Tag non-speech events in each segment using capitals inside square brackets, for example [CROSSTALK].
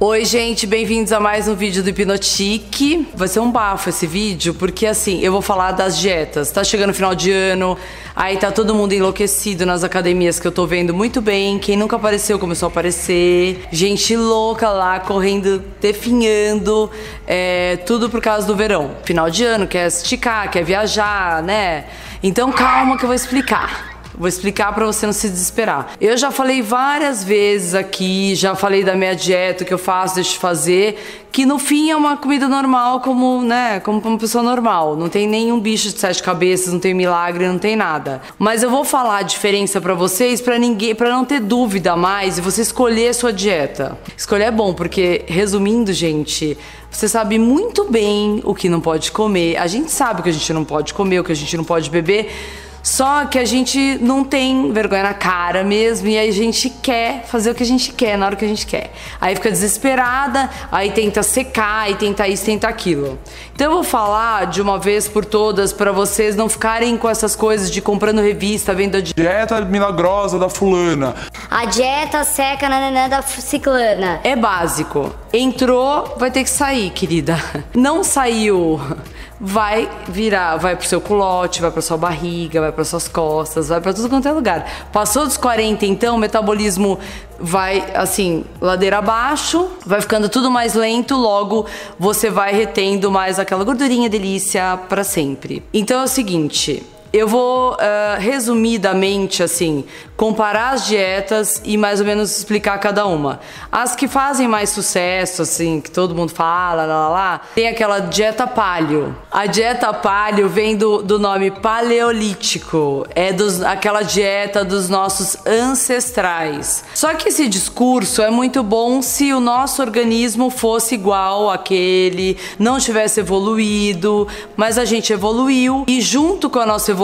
Oi, gente, bem-vindos a mais um vídeo do Hipnotique. Vai ser um bafo esse vídeo, porque assim, eu vou falar das dietas. Tá chegando o final de ano, aí tá todo mundo enlouquecido nas academias que eu tô vendo muito bem. Quem nunca apareceu começou a aparecer. Gente louca lá, correndo, definhando. É, tudo por causa do verão. Final de ano, quer esticar, quer viajar, né? Então calma que eu vou explicar. Vou explicar para você não se desesperar. Eu já falei várias vezes aqui, já falei da minha dieta que eu faço, deixo de fazer, que no fim é uma comida normal, como, né, como uma pessoa normal. Não tem nenhum bicho de sete cabeças, não tem milagre, não tem nada. Mas eu vou falar a diferença para vocês, para ninguém, para não ter dúvida mais e você escolher a sua dieta. Escolher é bom, porque resumindo, gente, você sabe muito bem o que não pode comer. A gente sabe o que a gente não pode comer, o que a gente não pode beber. Só que a gente não tem vergonha na cara mesmo e aí a gente quer fazer o que a gente quer na hora que a gente quer. Aí fica desesperada, aí tenta secar, aí tenta isso, tenta aquilo. Então eu vou falar de uma vez por todas para vocês não ficarem com essas coisas de comprando revista, vendo a dieta milagrosa da fulana. A dieta seca nananã da ciclana. É básico. Entrou, vai ter que sair, querida. Não saiu vai virar, vai pro seu culote, vai pra sua barriga, vai para suas costas, vai para tudo quanto é lugar. Passou dos 40, então, o metabolismo vai assim, ladeira abaixo, vai ficando tudo mais lento, logo você vai retendo mais aquela gordurinha delícia para sempre. Então é o seguinte, eu vou uh, resumidamente assim comparar as dietas e mais ou menos explicar cada uma. As que fazem mais sucesso, assim, que todo mundo fala, lá, lá, lá tem aquela dieta paleo. A dieta paleo vem do, do nome paleolítico, é dos, aquela dieta dos nossos ancestrais. Só que esse discurso é muito bom se o nosso organismo fosse igual àquele, não tivesse evoluído, mas a gente evoluiu e junto com a nossa evolução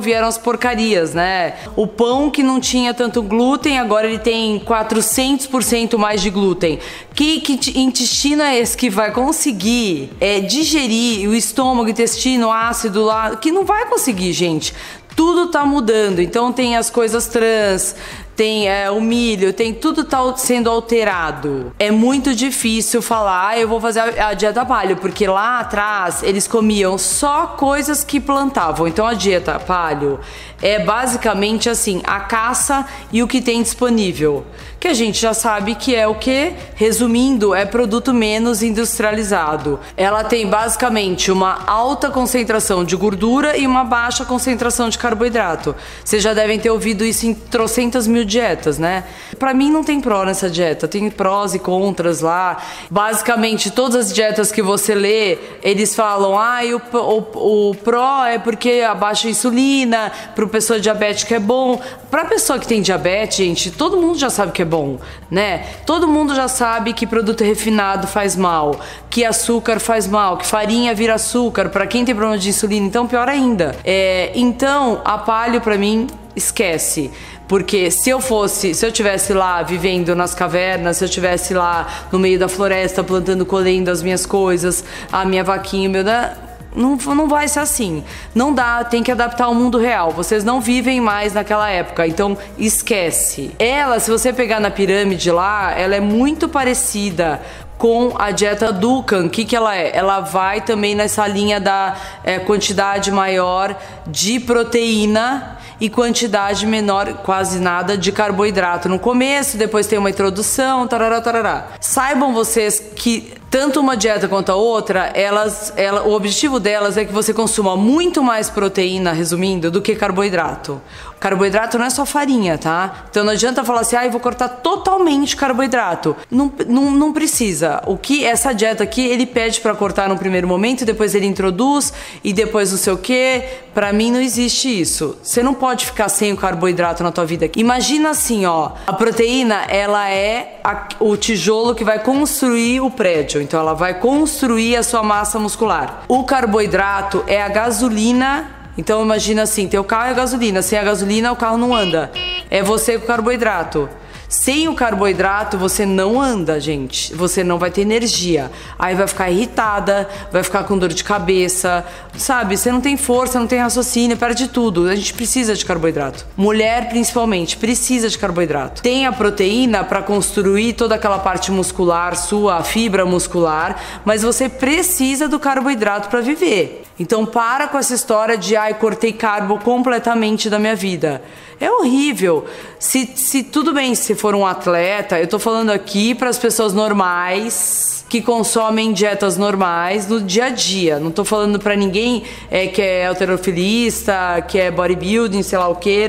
vieram as porcarias, né? O pão que não tinha tanto glúten, agora ele tem 400% mais de glúten. Que, que intestino é esse que vai conseguir é, digerir o estômago, intestino, ácido lá? Que não vai conseguir, gente tudo tá mudando. Então tem as coisas trans, tem é, o milho, tem tudo tá sendo alterado. É muito difícil falar, ah, eu vou fazer a, a dieta paleo, porque lá atrás eles comiam só coisas que plantavam. Então a dieta paleo é basicamente assim, a caça e o que tem disponível. Que a gente já sabe que é o que, resumindo, é produto menos industrializado. Ela tem basicamente uma alta concentração de gordura e uma baixa concentração de carboidrato. Vocês já devem ter ouvido isso em trocentas mil dietas, né? Para mim não tem pró nessa dieta, tem prós e contras lá. Basicamente, todas as dietas que você lê, eles falam, ah, o, o, o pró é porque a insulina, pro pessoa diabética é bom. Pra pessoa que tem diabetes, gente, todo mundo já sabe que é bom, né? Todo mundo já sabe que produto refinado faz mal, que açúcar faz mal, que farinha vira açúcar, para quem tem problema de insulina, então pior ainda. É, então, a palio para mim esquece. Porque se eu fosse, se eu tivesse lá vivendo nas cavernas, se eu tivesse lá no meio da floresta plantando, colhendo as minhas coisas, a minha vaquinha, meu, né? Não, não vai ser assim. Não dá, tem que adaptar ao mundo real. Vocês não vivem mais naquela época, então esquece. Ela, se você pegar na pirâmide lá, ela é muito parecida com a dieta Dukan. O que, que ela é? Ela vai também nessa linha da é, quantidade maior de proteína e quantidade menor, quase nada, de carboidrato no começo, depois tem uma introdução, tarará, tarará. Saibam vocês que tanto uma dieta quanto a outra, elas, ela, o objetivo delas é que você consuma muito mais proteína, resumindo, do que carboidrato. Carboidrato não é só farinha, tá? Então não adianta falar assim, ah, eu vou cortar totalmente carboidrato. Não, não, não precisa. O que essa dieta aqui, ele pede para cortar no primeiro momento, depois ele introduz e depois não sei o que. Para mim não existe isso. Você não pode ficar sem o carboidrato na tua vida. Imagina assim, ó, a proteína, ela é a, o tijolo que vai construir o prédio. Então ela vai construir a sua massa muscular. O carboidrato é a gasolina. Então imagina assim, teu carro é gasolina, sem a gasolina o carro não anda. É você com carboidrato. Sem o carboidrato você não anda, gente. Você não vai ter energia. Aí vai ficar irritada, vai ficar com dor de cabeça, sabe? Você não tem força, não tem raciocínio, perde tudo. A gente precisa de carboidrato. Mulher principalmente precisa de carboidrato. Tem a proteína para construir toda aquela parte muscular sua, a fibra muscular, mas você precisa do carboidrato para viver. Então para com essa história de ai, cortei carbo completamente da minha vida. É horrível. Se, se tudo bem se for um atleta, eu tô falando aqui para as pessoas normais que consomem dietas normais no dia a dia. Não tô falando para ninguém é, que é alterofilista, que é bodybuilding, sei lá o que,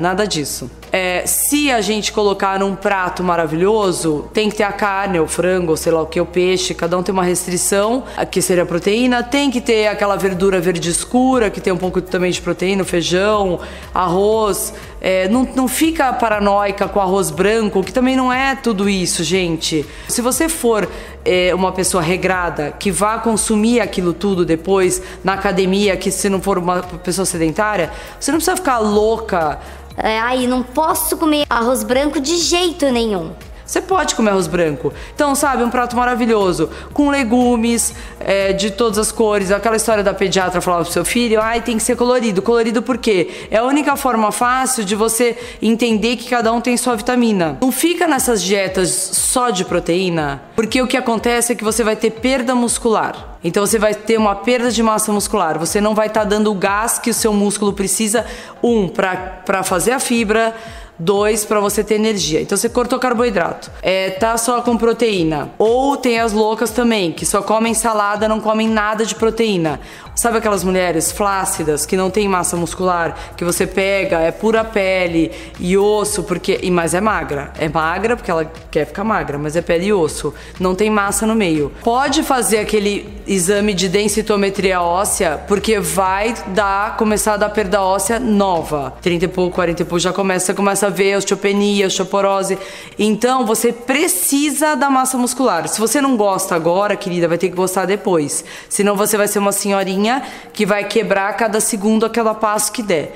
nada disso. É, se a gente colocar num prato maravilhoso, tem que ter a carne, o frango, sei lá o que, o peixe, cada um tem uma restrição, que seria a proteína. Tem que ter aquela verdura verde escura, que tem um pouco também de proteína, feijão, arroz. É, não, não fica paranoica com arroz branco, que também não é tudo isso, gente. Se você for é, uma pessoa regrada, que vá consumir aquilo tudo depois na academia, que se não for uma pessoa sedentária, você não precisa ficar louca é, aí não posso comer arroz branco de jeito nenhum. Você pode comer arroz branco. Então, sabe, um prato maravilhoso, com legumes é, de todas as cores. Aquela história da pediatra falava pro seu filho, ai, tem que ser colorido. Colorido por quê? É a única forma fácil de você entender que cada um tem sua vitamina. Não fica nessas dietas só de proteína, porque o que acontece é que você vai ter perda muscular. Então você vai ter uma perda de massa muscular. Você não vai estar tá dando o gás que o seu músculo precisa, um, para fazer a fibra dois para você ter energia. Então você cortou carboidrato, é, tá só com proteína. Ou tem as loucas também, que só comem salada, não comem nada de proteína. Sabe aquelas mulheres flácidas que não tem massa muscular, que você pega, é pura pele e osso, porque. E, mas é magra. É magra porque ela quer ficar magra, mas é pele e osso. Não tem massa no meio. Pode fazer aquele exame de densitometria óssea, porque vai dar, começar a dar perda óssea nova. 30 e pouco, 40 e pouco, já começa, começa a ver osteopenia, osteoporose. Então você precisa da massa muscular. Se você não gosta agora, querida, vai ter que gostar depois. Senão você vai ser uma senhorinha que vai quebrar cada segundo aquela passo que der.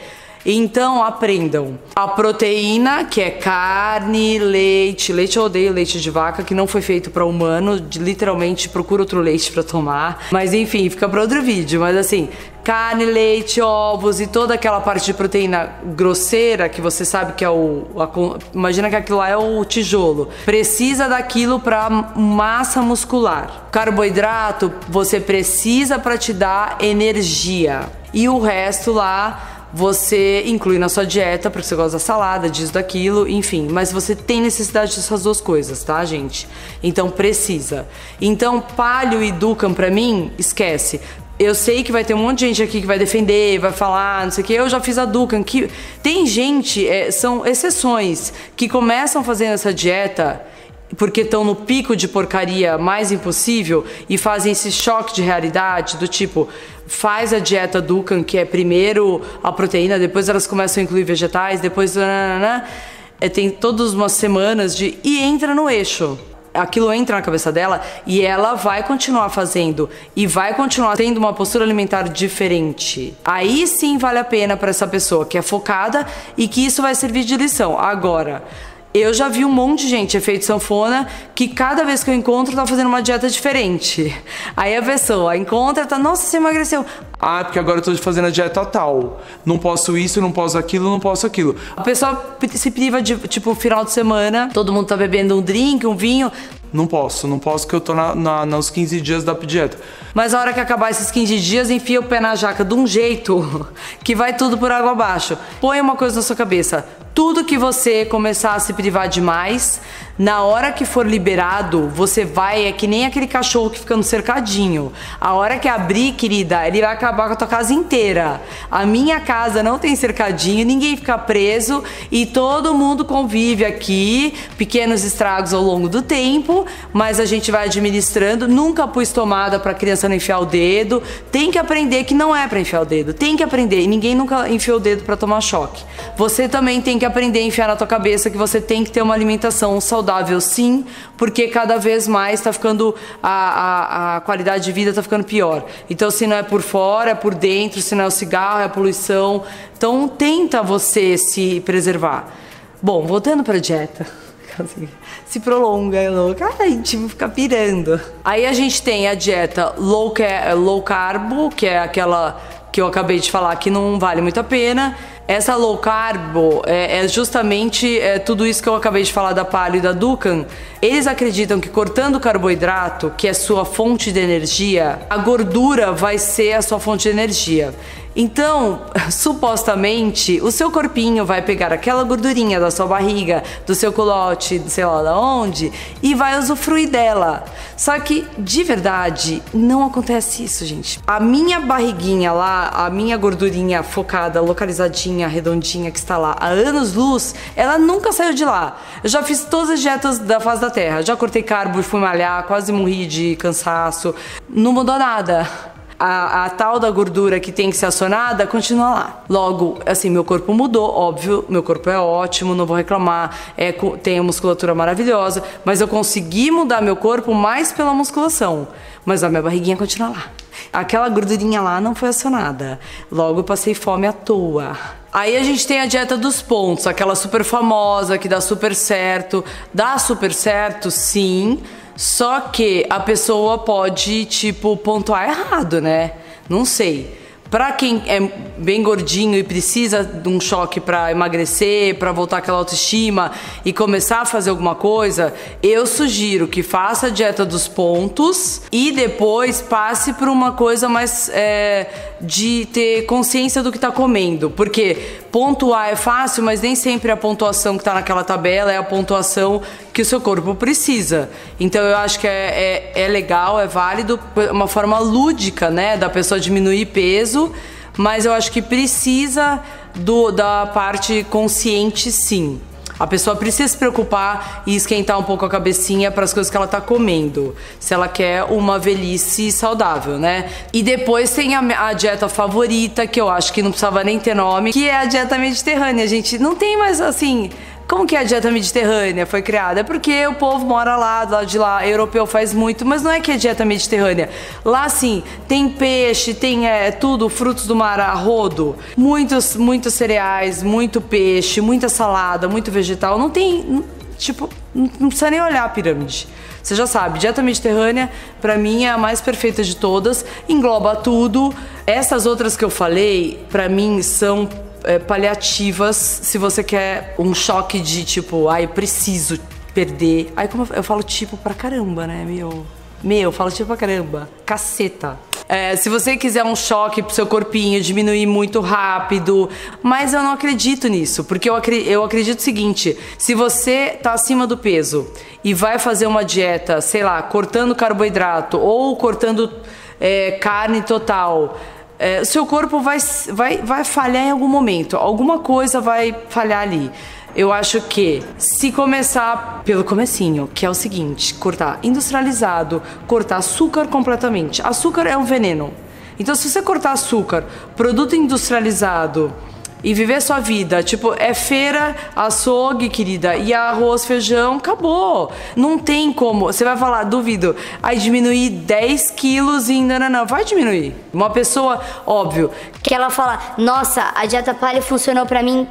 Então aprendam. A proteína, que é carne, leite, leite eu odeio leite de vaca, que não foi feito para humano, literalmente procura outro leite para tomar. Mas enfim, fica para outro vídeo. Mas assim, carne, leite, ovos e toda aquela parte de proteína grosseira que você sabe que é o. A, imagina que aquilo lá é o tijolo. Precisa daquilo para massa muscular. Carboidrato você precisa para te dar energia. E o resto lá você inclui na sua dieta, porque você gosta da salada, disso, daquilo, enfim. Mas você tem necessidade dessas duas coisas, tá, gente? Então precisa. Então, palio e Dukan pra mim, esquece. Eu sei que vai ter um monte de gente aqui que vai defender, vai falar, não sei o que. Eu já fiz a Dukan. Que... Tem gente, é, são exceções, que começam fazendo essa dieta porque estão no pico de porcaria mais impossível e fazem esse choque de realidade do tipo faz a dieta Dukan que é primeiro a proteína depois elas começam a incluir vegetais depois nanana, é, tem todas umas semanas de e entra no eixo aquilo entra na cabeça dela e ela vai continuar fazendo e vai continuar tendo uma postura alimentar diferente. Aí sim vale a pena para essa pessoa que é focada e que isso vai servir de lição. Agora, eu já vi um monte de gente, efeito sanfona, que cada vez que eu encontro tá fazendo uma dieta diferente. Aí a pessoa encontra, tá, nossa, você emagreceu. Ah, porque agora eu tô fazendo a dieta tal. Não posso isso, não posso aquilo, não posso aquilo. A pessoa se priva de, tipo, final de semana, todo mundo tá bebendo um drink, um vinho. Não posso, não posso que eu tô na, na, nos 15 dias da dieta. Mas a hora que acabar esses 15 dias, enfia o pé na jaca de um jeito [LAUGHS] que vai tudo por água abaixo. Põe uma coisa na sua cabeça. Tudo que você começar a se privar demais, na hora que for liberado, você vai, é que nem aquele cachorro que fica no cercadinho. A hora que abrir, querida, ele vai acabar com a tua casa inteira. A minha casa não tem cercadinho, ninguém fica preso e todo mundo convive aqui, pequenos estragos ao longo do tempo, mas a gente vai administrando. Nunca pus tomada para criança não enfiar o dedo. Tem que aprender que não é para enfiar o dedo. Tem que aprender. Ninguém nunca enfiou o dedo para tomar choque. Você também tem que aprender a enfiar na tua cabeça que você tem que ter uma alimentação saudável saudável, sim, porque cada vez mais está ficando a, a, a, qualidade de vida está ficando pior. Então, se não é por fora, é por dentro, se não é o cigarro, é a poluição. Então, tenta você se preservar. Bom, voltando para a dieta. [LAUGHS] assim, se prolonga, é louca. Ai, tipo, fica pirando. Aí a gente tem a dieta low, ca low carbo, que é aquela que eu acabei de falar que não vale muito a pena. Essa low carb é, é justamente é, tudo isso que eu acabei de falar da Palio e da Dukan. Eles acreditam que cortando carboidrato, que é sua fonte de energia, a gordura vai ser a sua fonte de energia. Então, [LAUGHS] supostamente, o seu corpinho vai pegar aquela gordurinha da sua barriga, do seu culote, sei lá da onde, e vai usufruir dela. Só que, de verdade, não acontece isso, gente. A minha barriguinha lá, a minha gordurinha focada, localizadinha, redondinha que está lá há anos luz, ela nunca saiu de lá. Eu já fiz todas as dietas da face da terra. Já cortei carbo, fui malhar, quase morri de cansaço. Não mudou nada a, a, tal da gordura que tem que ser acionada continua lá. Logo, assim, meu corpo mudou, óbvio, meu corpo é ótimo, não vou reclamar, é, tenho musculatura maravilhosa, mas eu consegui mudar meu corpo mais pela musculação. Mas a minha barriguinha continua lá. Aquela gordurinha lá não foi acionada. Logo, eu passei fome à toa. Aí a gente tem a dieta dos pontos, aquela super famosa que dá super certo. Dá super certo, sim só que a pessoa pode, tipo, pontuar errado, né? Não sei. Para quem é bem gordinho e precisa de um choque para emagrecer, para voltar aquela autoestima e começar a fazer alguma coisa, eu sugiro que faça a dieta dos pontos e depois passe por uma coisa mais é, de ter consciência do que está comendo. Porque pontuar é fácil, mas nem sempre a pontuação que está naquela tabela é a pontuação que o seu corpo precisa. Então eu acho que é, é, é legal, é válido, uma forma lúdica, né, da pessoa diminuir peso, mas eu acho que precisa do, da parte consciente, sim. A pessoa precisa se preocupar e esquentar um pouco a cabecinha para as coisas que ela está comendo, se ela quer uma velhice saudável, né? E depois tem a, a, dieta favorita, que eu acho que não precisava nem ter nome, que é a dieta mediterrânea, gente. Não tem mais assim como que a dieta mediterrânea foi criada? É porque o povo mora lá, do lado de lá, europeu faz muito, mas não é que é dieta mediterrânea. Lá sim, tem peixe, tem é, tudo, frutos do mar a rodo, muitos, muitos cereais, muito peixe, muita salada, muito vegetal. Não tem, tipo, não precisa nem olhar a pirâmide. Você já sabe, dieta mediterrânea para mim é a mais perfeita de todas, engloba tudo. Essas outras que eu falei, para mim são é, paliativas se você quer um choque de tipo, ai, ah, preciso perder. Aí como eu, falo tipo pra caramba, né, meu? Meu, eu falo tipo pra caramba. Caceta. É, se você quiser um choque pro seu corpinho, diminuir muito rápido. Mas eu não acredito nisso, porque eu, acredito, eu acredito o seguinte: se você tá acima do peso e vai fazer uma dieta, sei lá, cortando carboidrato ou cortando é, carne total é, seu corpo vai, vai, vai falhar em algum momento, alguma coisa vai falhar ali. Eu acho que se começar pelo comecinho, que é o seguinte, cortar industrializado, cortar açúcar completamente. Açúcar é um veneno. Então se você cortar açúcar, produto industrializado, e viver sua vida. Tipo, é feira, açougue, querida, e arroz, feijão, acabou. Não tem como. Você vai falar, duvido, aí diminuir 10 quilos e não, não, não, vai diminuir. Uma pessoa, óbvio. Que ela fala, nossa, a dieta paleo funcionou para mim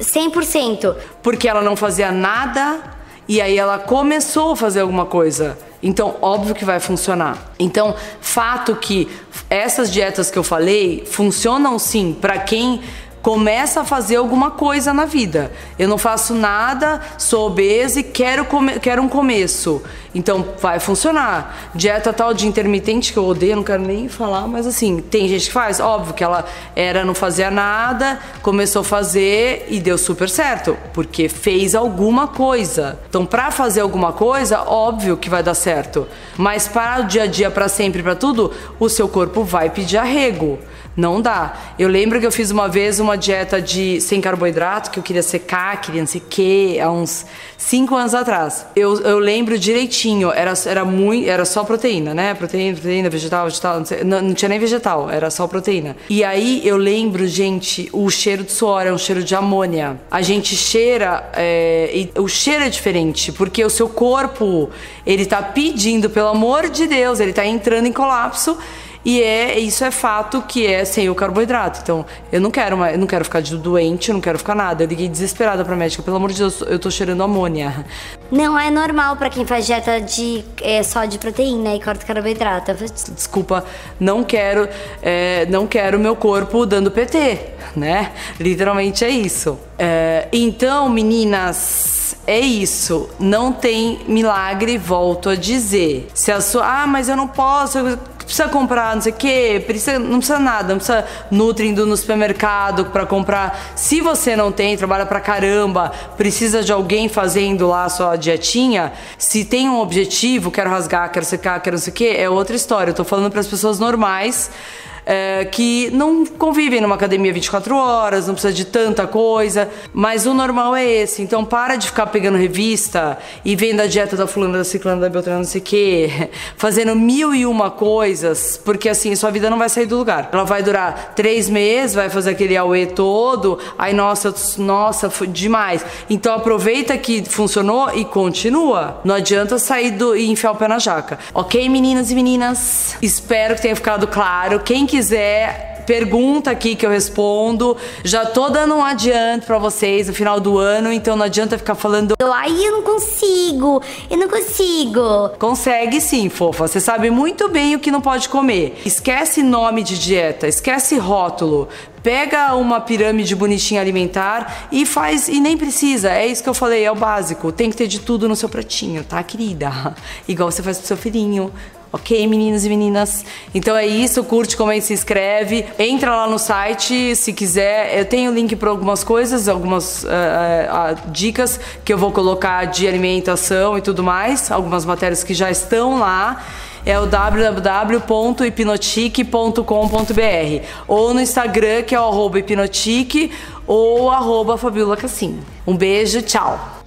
100%. Porque ela não fazia nada e aí ela começou a fazer alguma coisa. Então, óbvio que vai funcionar. Então, fato que essas dietas que eu falei funcionam sim para quem começa a fazer alguma coisa na vida. Eu não faço nada, sou obesa e quero, quero um começo. Então vai funcionar. Dieta tal de intermitente que eu odeio, não quero nem falar, mas assim, tem gente que faz. Óbvio que ela era, não fazia nada, começou a fazer e deu super certo, porque fez alguma coisa. Então, para fazer alguma coisa, óbvio que vai dar certo. Mas para o dia a dia, para sempre, para tudo, o seu corpo vai pedir arrego. Não dá. Eu lembro que eu fiz uma vez uma dieta de sem carboidrato, que eu queria secar, queria não sei o quê, há uns cinco anos atrás. Eu, eu lembro direitinho, era, era, muito, era só proteína, né? Proteína, proteína, vegetal, vegetal, não, sei, não, não, tinha nem vegetal, era só proteína. E aí eu lembro, gente, o cheiro de suor é um cheiro de amônia. A gente cheira, é, e o cheiro é diferente, porque o seu corpo, ele tá pedindo, pelo amor de Deus, ele tá entrando em colapso E é, isso é fato que é sem o carboidrato. Então, eu não quero, eu não quero ficar doente, eu não quero ficar nada. Eu liguei desesperada pra médica, pelo amor de Deus, eu tô cheirando amônia. Não é normal pra quem faz dieta de é, só de proteína e corta carboidrato. Desculpa, não quero, é, não quero meu corpo dando PT, né? Literalmente é isso. É, então, meninas, é isso. Não tem milagre, volto a dizer. Se a sua, ah, mas eu não posso, precisa comprar não sei o que, precisa, não precisa nada, não precisa nutrindo no supermercado para comprar. Se você não tem, trabalha pra caramba, precisa de alguém fazendo lá a sua dietinha, se tem um objetivo, quero rasgar, quero secar, quero não sei o que, é outra história. Eu tô falando para as pessoas normais é, que não convivem numa academia 24 horas, não precisa de tanta coisa, mas o normal é esse. Então para de ficar pegando revista e vendo a dieta da fulana, da ciclana, da beltrana, não sei o quê, [LAUGHS] fazendo mil e uma coisas, porque assim, sua vida não vai sair do lugar. Ela vai durar três meses, vai fazer aquele auê todo, aí nossa, nossa, foi demais. Então aproveita que funcionou e continua. Não adianta sair do, e enfiar o pé na jaca. Ok, meninas e meninas? Espero que tenha ficado claro. Quem quiser quiser, pergunta aqui que eu respondo. Já tô dando um adianto para vocês no final do ano, então não adianta ficar falando. Ai, eu não consigo, eu não consigo. Consegue sim, fofa. Você sabe muito bem o que não pode comer. Esquece nome de dieta, esquece rótulo. Pega uma pirâmide bonitinha alimentar e faz, e nem precisa, é isso que eu falei, é o básico. Tem que ter de tudo no seu pratinho, tá, querida? [LAUGHS] Igual você faz pro seu filhinho. Ok, meninos e meninas? Então é isso, curte, comente, se inscreve. Entra lá no site se quiser. Eu tenho link para algumas coisas, algumas uh, uh, dicas que eu vou colocar de alimentação e tudo mais. Algumas matérias que já estão lá é o www.hipnotique.com.br ou no Instagram que é o arroba hipnotique ou arroba Fabiola Cassim. Um beijo, tchau!